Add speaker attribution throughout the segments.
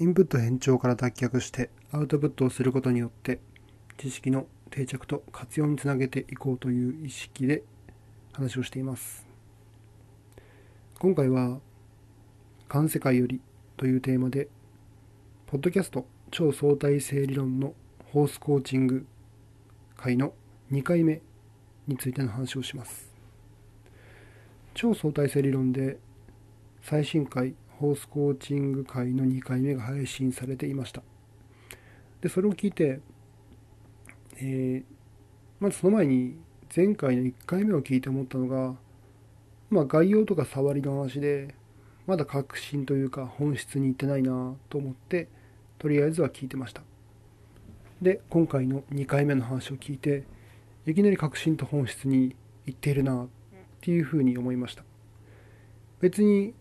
Speaker 1: インプット変調から脱却してアウトプットをすることによって知識の定着と活用につなげていこうという意識で話をしています。今回は「環世界より」というテーマでポッドキャスト超相対性理論のホースコーチング会の2回目についての話をします。超相対性理論で最新回ホースコーチング会の2回目が配信されていました。で、それを聞いて、えー、まずその前に前回の1回目を聞いて思ったのが、まあ概要とか触りの話で、まだ確信というか本質に行ってないなと思って、とりあえずは聞いてました。で、今回の2回目の話を聞いて、いきなり確信と本質に行っているなっていうふうに思いました。別に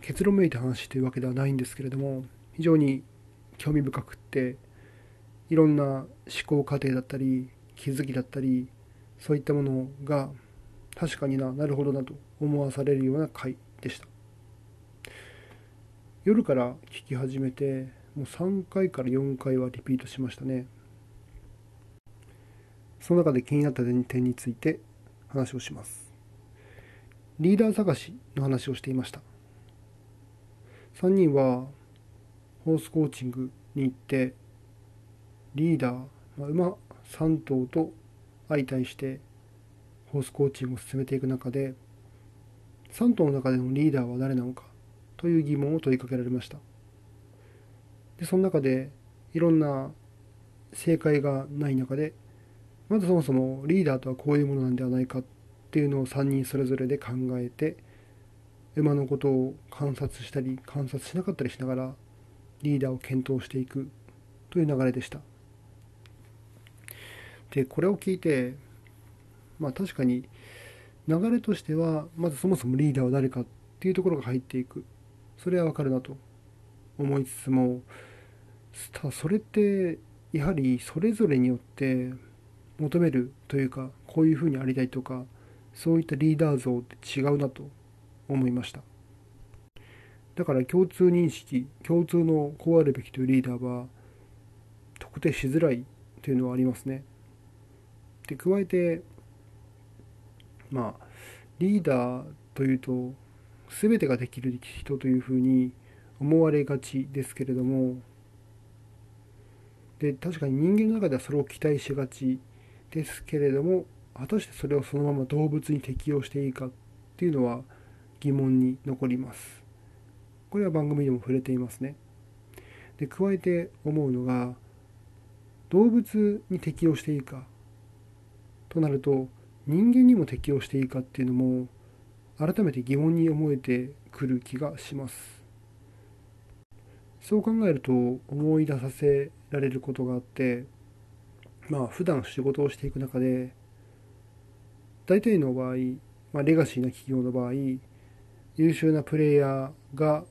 Speaker 1: 結論めいた話というわけではないんですけれども非常に興味深くっていろんな思考過程だったり気づきだったりそういったものが確かにななるほどなと思わされるような回でした。夜から聞き始めてもう3回から4回はリピートしましたね。その中で気になった点について話をします。リーダー探しの話をしていました。3人はホースコーチングに行ってリーダー、ま、馬3頭と相対してホースコーチングを進めていく中で3頭の中でのリーダーは誰なのかという疑問を問いかけられました。でその中でいろんな正解がない中でまずそもそもリーダーとはこういうものなんではないかっていうのを3人それぞれで考えて馬のことを観察したり観察しなかったりしながらリーダーを検討していくという流れでした。でこれを聞いてまあ確かに流れとしてはまずそもそもリーダーは誰かっていうところが入っていく。それはわかるなと。思いつつもたそれってやはりそれぞれによって求めるというかこういうふうにありたいとかそういったリーダー像って違うなと思いました。だから共通認識共通のこうあるべきというリーダーは特定しづらいというのはありますね。で加えてまあリーダーというと全てができる人というふうに思われがちですけれどもで確かに人間の中ではそれを期待しがちですけれども果たしてそれをそのまま動物に適用していいかっていうのは疑問に残ります。これは番組でも触れていますね。で加えて思うのが動物に適応していいかとなると人間にも適応していいかっていうのも改めて疑問に思えてくる気がします。そう考えると思い出させられることがあってまあ普段仕事をしていく中で大体の場合、まあ、レガシーな企業の場合優秀なプレイヤーが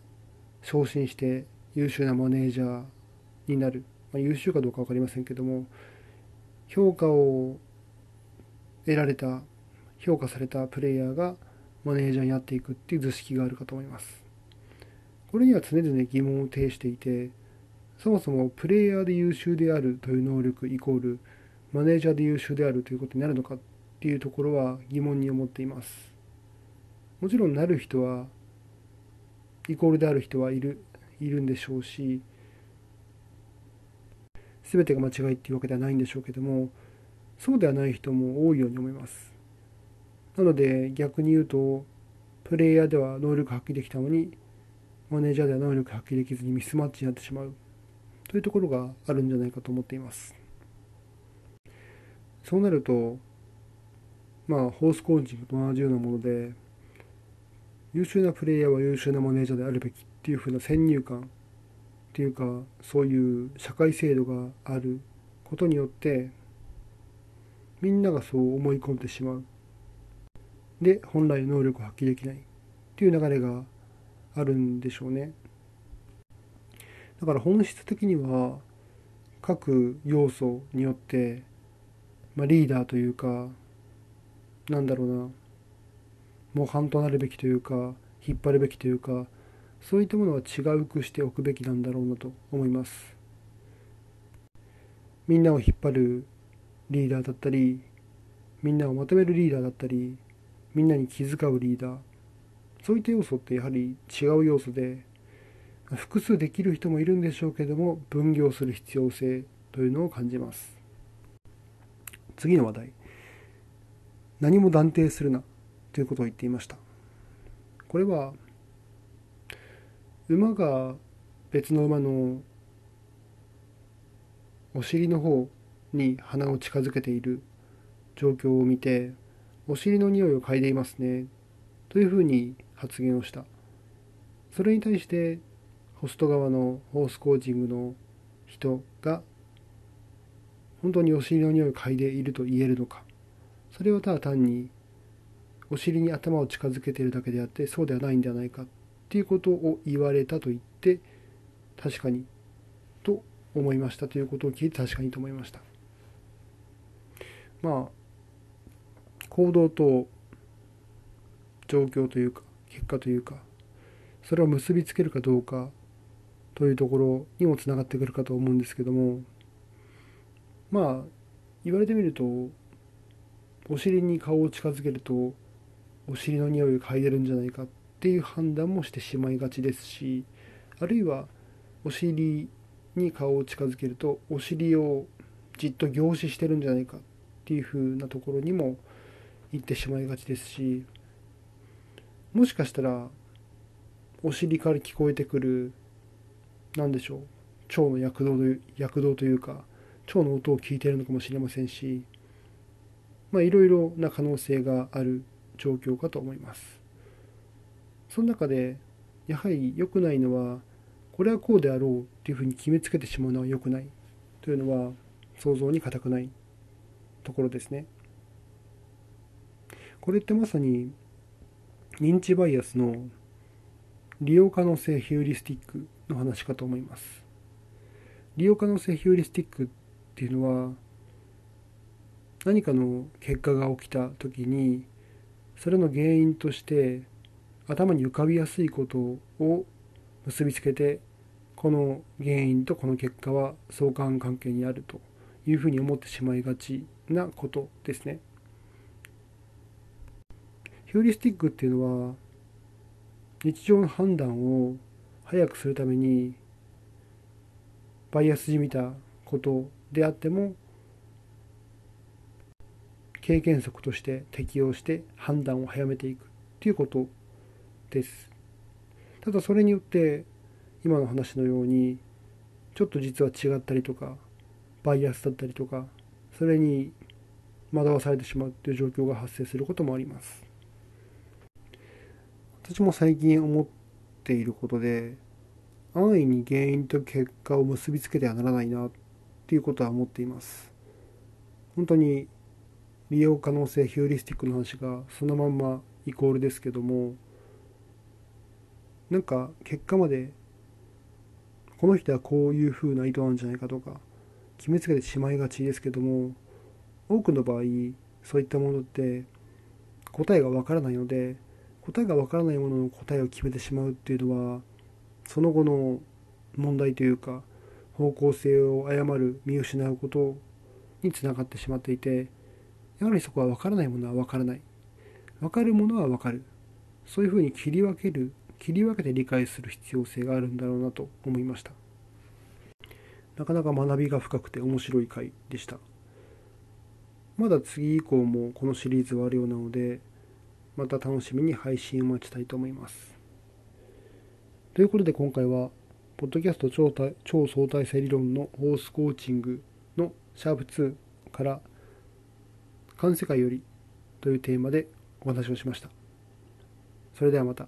Speaker 1: 昇進して優秀なマネージャーになる、まあ、優秀かどうか分かりませんけども評価を得られた評価されたプレイヤーがマネージャーになっていくっていう図式があるかと思います。これには常々疑問を呈していてそもそもプレイヤーで優秀であるという能力イコールマネージャーで優秀であるということになるのかっていうところは疑問に思っています。もちろんなる人はイコールである人はいるいるんでしょうし全てが間違いっていうわけではないんでしょうけどもそうではない人も多いように思います。なので逆に言うとプレイヤーでは能力発揮できたのにマネージャーでは能力発揮できずにミスマッチになってしまう。というところがあるんじゃないかと思っています。そうなるとまあホースコーチングと同じようなもので優秀なプレイヤーは優秀なマネージャーであるべきっていう風な先入観。っていうかそういう社会制度があることによってみんながそう思い込んでしまう。で本来能力を発揮できない。っていう流れがあるんでしょうね。だから本質的には各要素によって、まあ、リーダーというかなんだろうな。模範となるべきというか引っ張るべきというかそういったものは違うくしておくべきなんだろうなと思います。みんなを引っ張るリーダーだったりみんなをまとめるリーダーだったりみんなに気遣うリーダーそういった要素ってやはり違う要素で複数できる人もいるんでしょうけども分業する必要性というのを感じます。次の話題。何も断定するな。ということを言っていました。これは馬が別の馬のお尻の方に鼻を近づけている状況を見てお尻の匂いを嗅いでいますねというふうに発言をした。それに対してホスト側のホースコーチングの人が本当にお尻の匂いを嗅いでいると言えるのか。それはただ単にお尻に頭を近づけているだけであってそうではないんではないかっていうことを言われたと言って確かにと思いましたということを聞いて確かにと思いました。まあ行動と状況というか結果というかそれを結びつけるかどうかというところにもつながってくるかと思うんですけどもまあ言われてみるとお尻に顔を近づけるとお尻の匂いを嗅いでるんじゃないかっていう判断もしてしまいがちですしあるいはお尻に顔を近づけるとお尻をじっと凝視してるんじゃないかっていう風なところにも行ってしまいがちですしもしかしたらお尻から聞こえてくる何でしょう腸の躍動躍動というか腸の音を聞いているのかもしれませんしまあいろいろな可能性がある状況かと思います。その中でやはり良くないのはこれはこうであろうっていうふうに決めつけてしまうのは良くないというのは想像に難くないところですね。これってまさに認知バイアスの利用可能性ヒューリスティックの話かと思います。利用可能性ヒューリスティックっていうのは何かの結果が起きた時にそれの原因として頭に浮かびやすいことを結びつけてこの原因とこの結果は相関関係にあるというふうに思ってしまいがちなことですね。ヒューリスティックっていうのは日常の判断を早くするためにバイアスじみたことであっても経験則として適用して判断を早めていくということです。ただそれによって今の話のようにちょっと実は違ったりとかバイアスだったりとかそれに惑わされてしまうという状況が発生することもあります。私も最近思っていることで安易に原因と結果を結びつけてはならないなっていうことは思っています。本当に利用可能性ヒューリスティックの話がそのまんまイコールですけどもなんか結果までこの人はこういう風な意図なんじゃないかとか決めつけてしまいがちですけども多くの場合そういったものって答えがわからないので答えがわからないものの答えを決めてしまうっていうのはその後の問題というか方向性を誤る見失うことにつながってしまっていてやはりそこは分からないものは分からない。分かるものは分かる。そういうふうに切り分ける、切り分けて理解する必要性があるんだろうなと思いました。なかなか学びが深くて面白い回でした。まだ次以降もこのシリーズはあるようなので、また楽しみに配信を待ちたいと思います。ということで今回は、ポッドキャスト超超相対性理論のホースコーチングのシャープ2から環世界よりというテーマでお話をしました。それではまた。